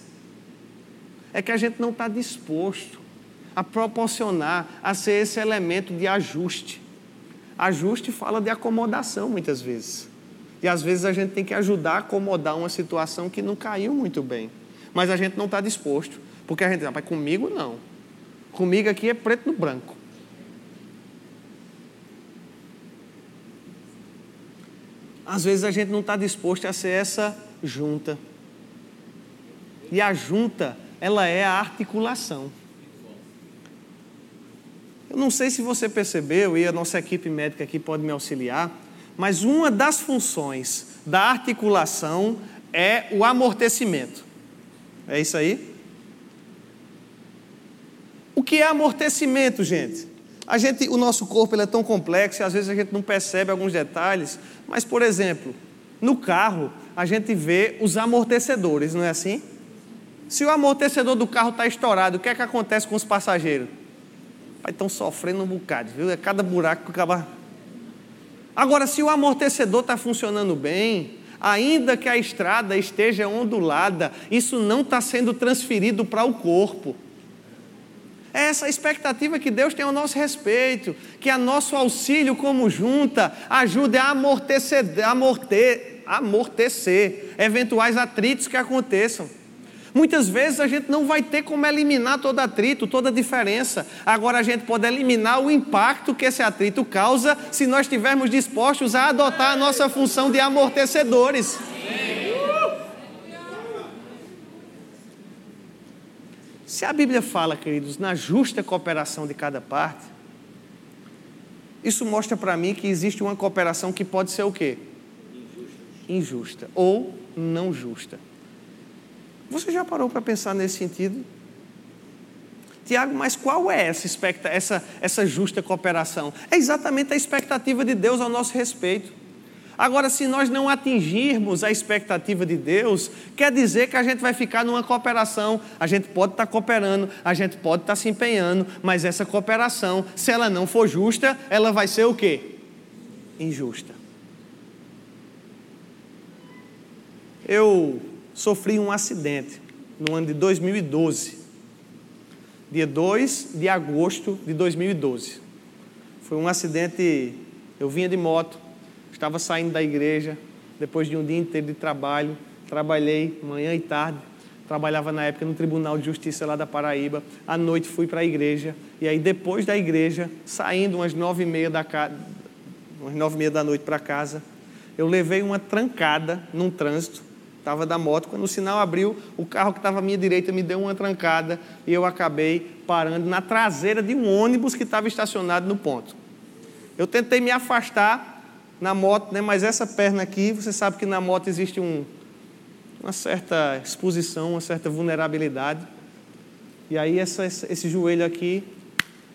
é que a gente não está disposto a proporcionar, a ser esse elemento de ajuste. Ajuste fala de acomodação muitas vezes. E às vezes a gente tem que ajudar a acomodar uma situação que não caiu muito bem. Mas a gente não está disposto. Porque a gente rapaz, comigo não. Comigo aqui é preto no branco. Às vezes a gente não está disposto a ser essa junta. E a junta ela é a articulação. Eu não sei se você percebeu, e a nossa equipe médica aqui pode me auxiliar, mas uma das funções da articulação é o amortecimento. É isso aí? O que é amortecimento, gente? A gente, o nosso corpo ele é tão complexo e às vezes a gente não percebe alguns detalhes, mas por exemplo, no carro a gente vê os amortecedores, não é assim? Se o amortecedor do carro está estourado, o que é que acontece com os passageiros? Estão sofrendo um bocado, viu? É cada buraco que acaba. Agora, se o amortecedor está funcionando bem, ainda que a estrada esteja ondulada, isso não está sendo transferido para o corpo. É essa expectativa que Deus tem ao nosso respeito, que a nosso auxílio como junta ajude a amortecer, amorter, amortecer eventuais atritos que aconteçam. Muitas vezes a gente não vai ter como eliminar todo atrito, toda diferença. Agora a gente pode eliminar o impacto que esse atrito causa se nós estivermos dispostos a adotar a nossa função de amortecedores. Se a Bíblia fala, queridos, na justa cooperação de cada parte, isso mostra para mim que existe uma cooperação que pode ser o quê? Injusta. Injusta ou não justa. Você já parou para pensar nesse sentido? Tiago, mas qual é essa, essa, essa justa cooperação? É exatamente a expectativa de Deus ao nosso respeito. Agora, se nós não atingirmos a expectativa de Deus, quer dizer que a gente vai ficar numa cooperação. A gente pode estar cooperando, a gente pode estar se empenhando, mas essa cooperação, se ela não for justa, ela vai ser o quê? Injusta. Eu sofri um acidente no ano de 2012, dia 2 de agosto de 2012. Foi um acidente, eu vinha de moto, estava saindo da igreja, depois de um dia inteiro de trabalho, trabalhei manhã e tarde, trabalhava na época no Tribunal de Justiça lá da Paraíba, à noite fui para a igreja, e aí depois da igreja, saindo umas nove e meia da, umas nove e meia da noite para casa, eu levei uma trancada num trânsito, estava da moto, quando o sinal abriu, o carro que estava à minha direita me deu uma trancada e eu acabei parando na traseira de um ônibus que estava estacionado no ponto. Eu tentei me afastar, na moto, né? mas essa perna aqui, você sabe que na moto existe um, uma certa exposição, uma certa vulnerabilidade. E aí essa, esse joelho aqui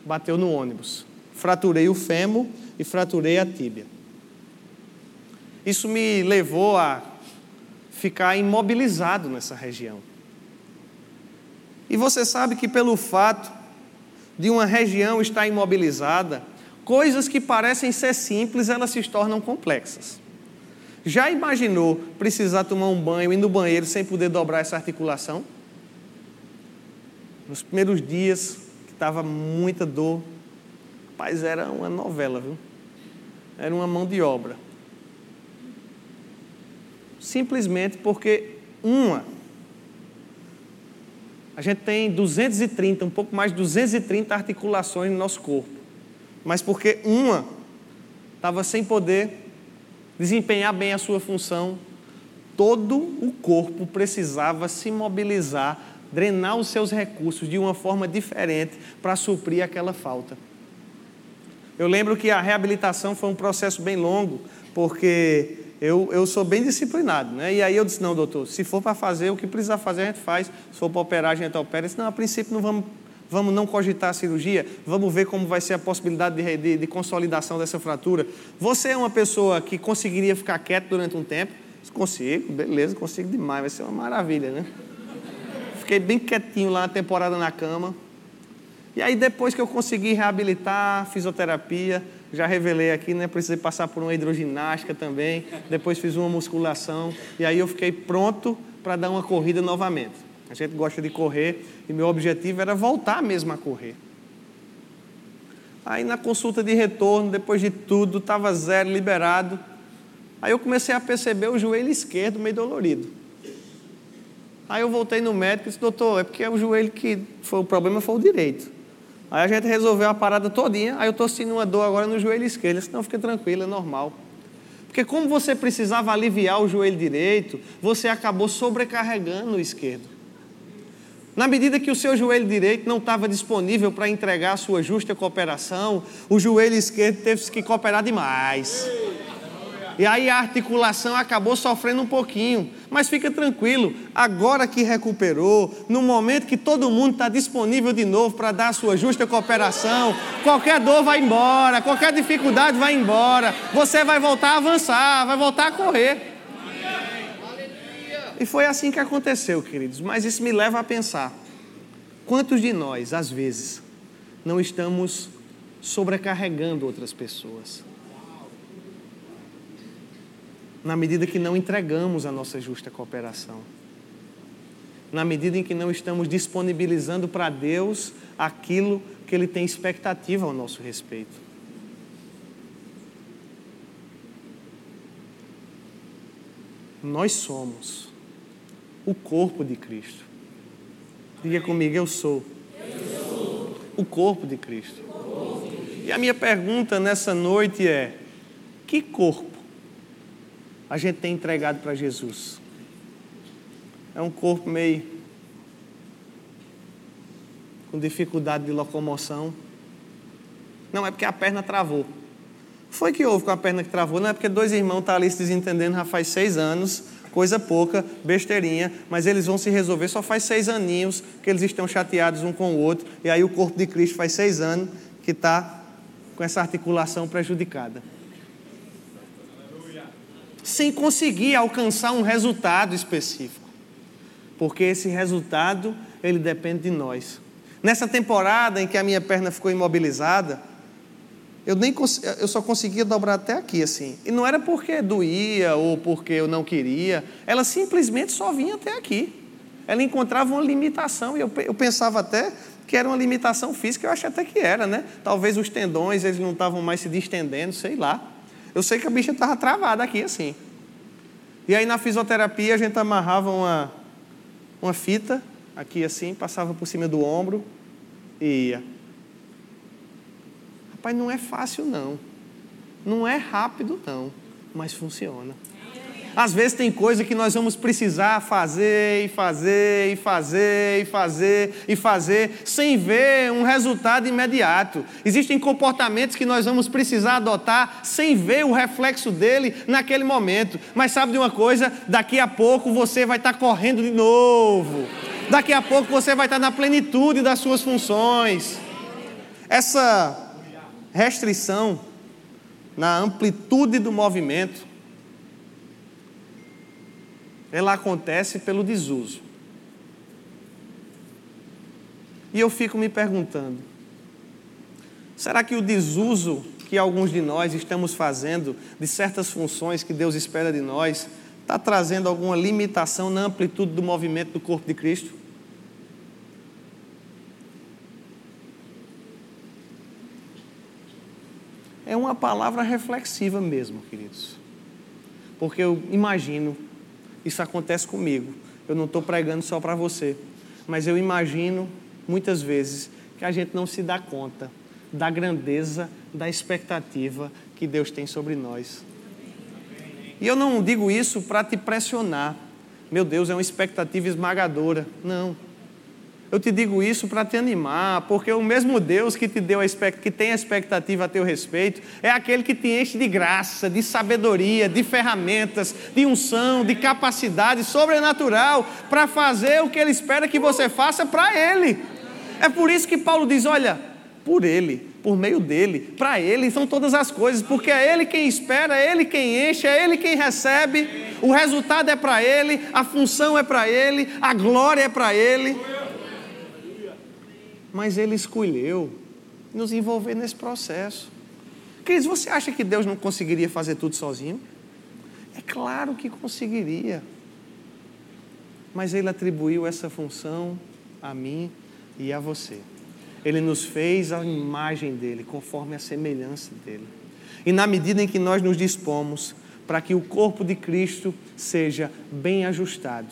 bateu no ônibus. Fraturei o fêmur e fraturei a tíbia. Isso me levou a ficar imobilizado nessa região. E você sabe que pelo fato de uma região estar imobilizada, coisas que parecem ser simples, elas se tornam complexas. Já imaginou precisar tomar um banho e ir no banheiro sem poder dobrar essa articulação? Nos primeiros dias, que estava muita dor, mas era uma novela, viu? Era uma mão de obra. Simplesmente porque uma a gente tem 230, um pouco mais de 230 articulações no nosso corpo mas porque uma estava sem poder desempenhar bem a sua função, todo o corpo precisava se mobilizar, drenar os seus recursos de uma forma diferente para suprir aquela falta. Eu lembro que a reabilitação foi um processo bem longo, porque eu, eu sou bem disciplinado, né? E aí eu disse, não, doutor, se for para fazer, o que precisar fazer a gente faz, se for para operar, a gente opera. Eu disse, não, a princípio não vamos Vamos não cogitar a cirurgia? Vamos ver como vai ser a possibilidade de, de, de, consolidação dessa fratura. Você é uma pessoa que conseguiria ficar quieto durante um tempo? Consigo, beleza, consigo demais, vai ser uma maravilha, né? Fiquei bem quietinho lá na temporada na cama. E aí, depois que eu consegui reabilitar, fisioterapia, já revelei aqui, né? Precisei passar por uma hidroginástica também. Depois fiz uma musculação. E aí eu fiquei pronto para dar uma corrida novamente. A gente gosta de correr e meu objetivo era voltar mesmo a correr. Aí na consulta de retorno, depois de tudo, estava zero, liberado. Aí eu comecei a perceber o joelho esquerdo meio dolorido. Aí eu voltei no médico e disse, doutor, é porque é o joelho que foi o problema foi o direito. Aí a gente resolveu a parada todinha, aí eu estou sentindo uma dor agora no joelho esquerdo. Ele não, fica tranquilo, é normal. Porque como você precisava aliviar o joelho direito, você acabou sobrecarregando o esquerdo. Na medida que o seu joelho direito não estava disponível para entregar a sua justa cooperação, o joelho esquerdo teve que cooperar demais. E aí a articulação acabou sofrendo um pouquinho. Mas fica tranquilo, agora que recuperou, no momento que todo mundo está disponível de novo para dar a sua justa cooperação, qualquer dor vai embora, qualquer dificuldade vai embora, você vai voltar a avançar, vai voltar a correr. E foi assim que aconteceu, queridos. Mas isso me leva a pensar: quantos de nós, às vezes, não estamos sobrecarregando outras pessoas? Na medida que não entregamos a nossa justa cooperação. Na medida em que não estamos disponibilizando para Deus aquilo que Ele tem expectativa ao nosso respeito. Nós somos o corpo de Cristo. Diga comigo, eu sou. Eu sou. O corpo de Cristo. Corpo de Cristo. E a minha pergunta nessa noite é: que corpo a gente tem entregado para Jesus? É um corpo meio com dificuldade de locomoção. Não é porque a perna travou. Foi que houve com a perna que travou? Não é porque dois irmãos estão tá ali se desentendendo já faz seis anos coisa pouca, besteirinha, mas eles vão se resolver. Só faz seis aninhos que eles estão chateados um com o outro, e aí o corpo de Cristo faz seis anos que está com essa articulação prejudicada. Sem conseguir alcançar um resultado específico. Porque esse resultado, ele depende de nós. Nessa temporada em que a minha perna ficou imobilizada, eu, nem, eu só conseguia dobrar até aqui, assim. E não era porque doía ou porque eu não queria, ela simplesmente só vinha até aqui. Ela encontrava uma limitação, e eu, eu pensava até que era uma limitação física, eu acho até que era, né? Talvez os tendões, eles não estavam mais se distendendo, sei lá. Eu sei que a bicha estava travada aqui, assim. E aí na fisioterapia a gente amarrava uma, uma fita aqui assim, passava por cima do ombro e ia. Rapaz, não é fácil não. Não é rápido não, mas funciona. Às vezes tem coisa que nós vamos precisar fazer e fazer e fazer e fazer e fazer sem ver um resultado imediato. Existem comportamentos que nós vamos precisar adotar sem ver o reflexo dele naquele momento. Mas sabe de uma coisa? Daqui a pouco você vai estar correndo de novo. Daqui a pouco você vai estar na plenitude das suas funções. Essa restrição na amplitude do movimento, ela acontece pelo desuso. E eu fico me perguntando: será que o desuso que alguns de nós estamos fazendo de certas funções que Deus espera de nós está trazendo alguma limitação na amplitude do movimento do corpo de Cristo? é uma palavra reflexiva mesmo, queridos. Porque eu imagino, isso acontece comigo. Eu não estou pregando só para você, mas eu imagino muitas vezes que a gente não se dá conta da grandeza da expectativa que Deus tem sobre nós. E eu não digo isso para te pressionar. Meu Deus, é uma expectativa esmagadora. Não. Eu te digo isso para te animar, porque o mesmo Deus que te deu a que tem a expectativa a teu respeito é aquele que te enche de graça, de sabedoria, de ferramentas, de unção, de capacidade sobrenatural para fazer o que ele espera que você faça para ele. É por isso que Paulo diz: olha, por ele, por meio dele, para ele são todas as coisas, porque é ele quem espera, é ele quem enche, é ele quem recebe, o resultado é para ele, a função é para ele, a glória é para ele mas Ele escolheu nos envolver nesse processo. Cris, você acha que Deus não conseguiria fazer tudo sozinho? É claro que conseguiria. Mas Ele atribuiu essa função a mim e a você. Ele nos fez a imagem dele, conforme a semelhança dele. E na medida em que nós nos dispomos para que o corpo de Cristo seja bem ajustado,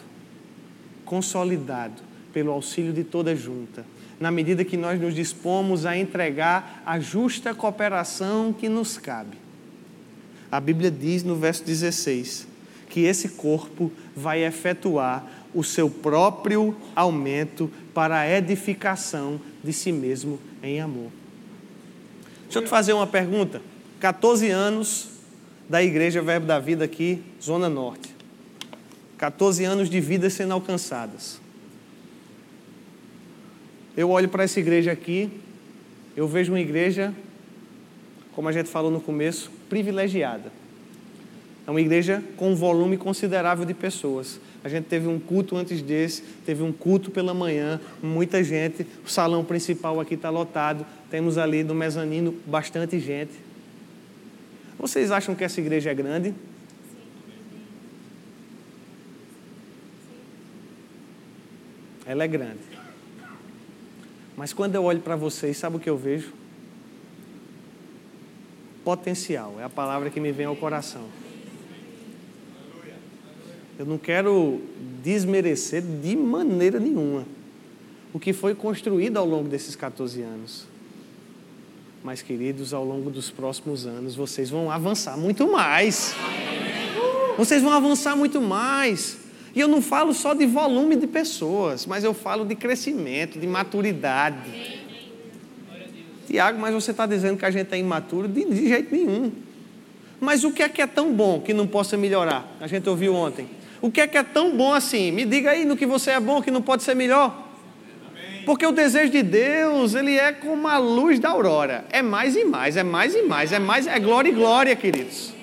consolidado pelo auxílio de toda junta, na medida que nós nos dispomos a entregar a justa cooperação que nos cabe. A Bíblia diz no verso 16 que esse corpo vai efetuar o seu próprio aumento para a edificação de si mesmo em amor. Deixa eu te fazer uma pergunta. 14 anos da Igreja Verbo da Vida aqui, Zona Norte. 14 anos de vidas sendo alcançadas. Eu olho para essa igreja aqui, eu vejo uma igreja, como a gente falou no começo, privilegiada. É uma igreja com um volume considerável de pessoas. A gente teve um culto antes desse, teve um culto pela manhã, muita gente. O salão principal aqui está lotado. Temos ali no mezanino bastante gente. Vocês acham que essa igreja é grande? Ela é grande. Mas quando eu olho para vocês, sabe o que eu vejo? Potencial, é a palavra que me vem ao coração. Eu não quero desmerecer de maneira nenhuma o que foi construído ao longo desses 14 anos. Mas, queridos, ao longo dos próximos anos, vocês vão avançar muito mais. Vocês vão avançar muito mais. E eu não falo só de volume de pessoas, mas eu falo de crescimento, de maturidade. Tiago, mas você está dizendo que a gente é imaturo? De, de jeito nenhum. Mas o que é que é tão bom que não possa melhorar? A gente ouviu ontem. O que é que é tão bom assim? Me diga aí no que você é bom que não pode ser melhor. Porque o desejo de Deus, ele é como a luz da aurora. É mais e mais, é mais e mais, é mais, é glória e glória, queridos.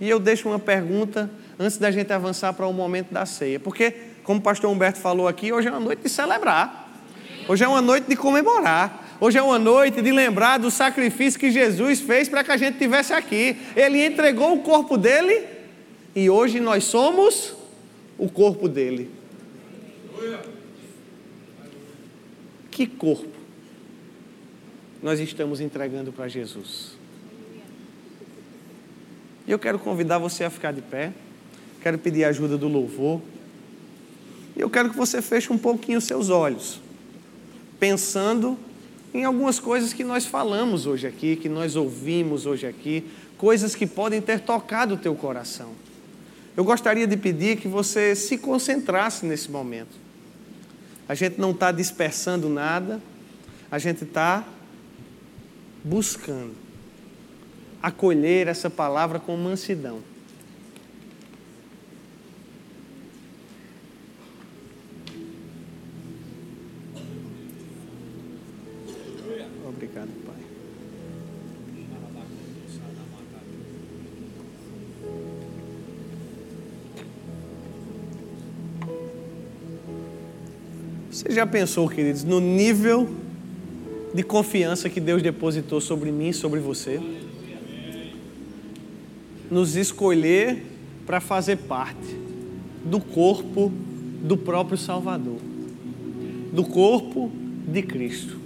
E eu deixo uma pergunta antes da gente avançar para o momento da ceia. Porque, como o pastor Humberto falou aqui, hoje é uma noite de celebrar. Hoje é uma noite de comemorar. Hoje é uma noite de lembrar do sacrifício que Jesus fez para que a gente tivesse aqui. Ele entregou o corpo dele e hoje nós somos o corpo dele. Que corpo nós estamos entregando para Jesus? E eu quero convidar você a ficar de pé. Quero pedir a ajuda do louvor. E eu quero que você feche um pouquinho os seus olhos, pensando em algumas coisas que nós falamos hoje aqui, que nós ouvimos hoje aqui, coisas que podem ter tocado o teu coração. Eu gostaria de pedir que você se concentrasse nesse momento. A gente não está dispersando nada, a gente está buscando acolher essa palavra com mansidão. Já pensou, queridos, no nível de confiança que Deus depositou sobre mim e sobre você? Nos escolher para fazer parte do corpo do próprio Salvador, do corpo de Cristo.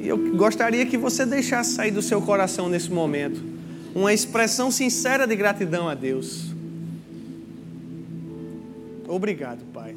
E eu gostaria que você deixasse sair do seu coração nesse momento uma expressão sincera de gratidão a Deus. Obrigado, Pai.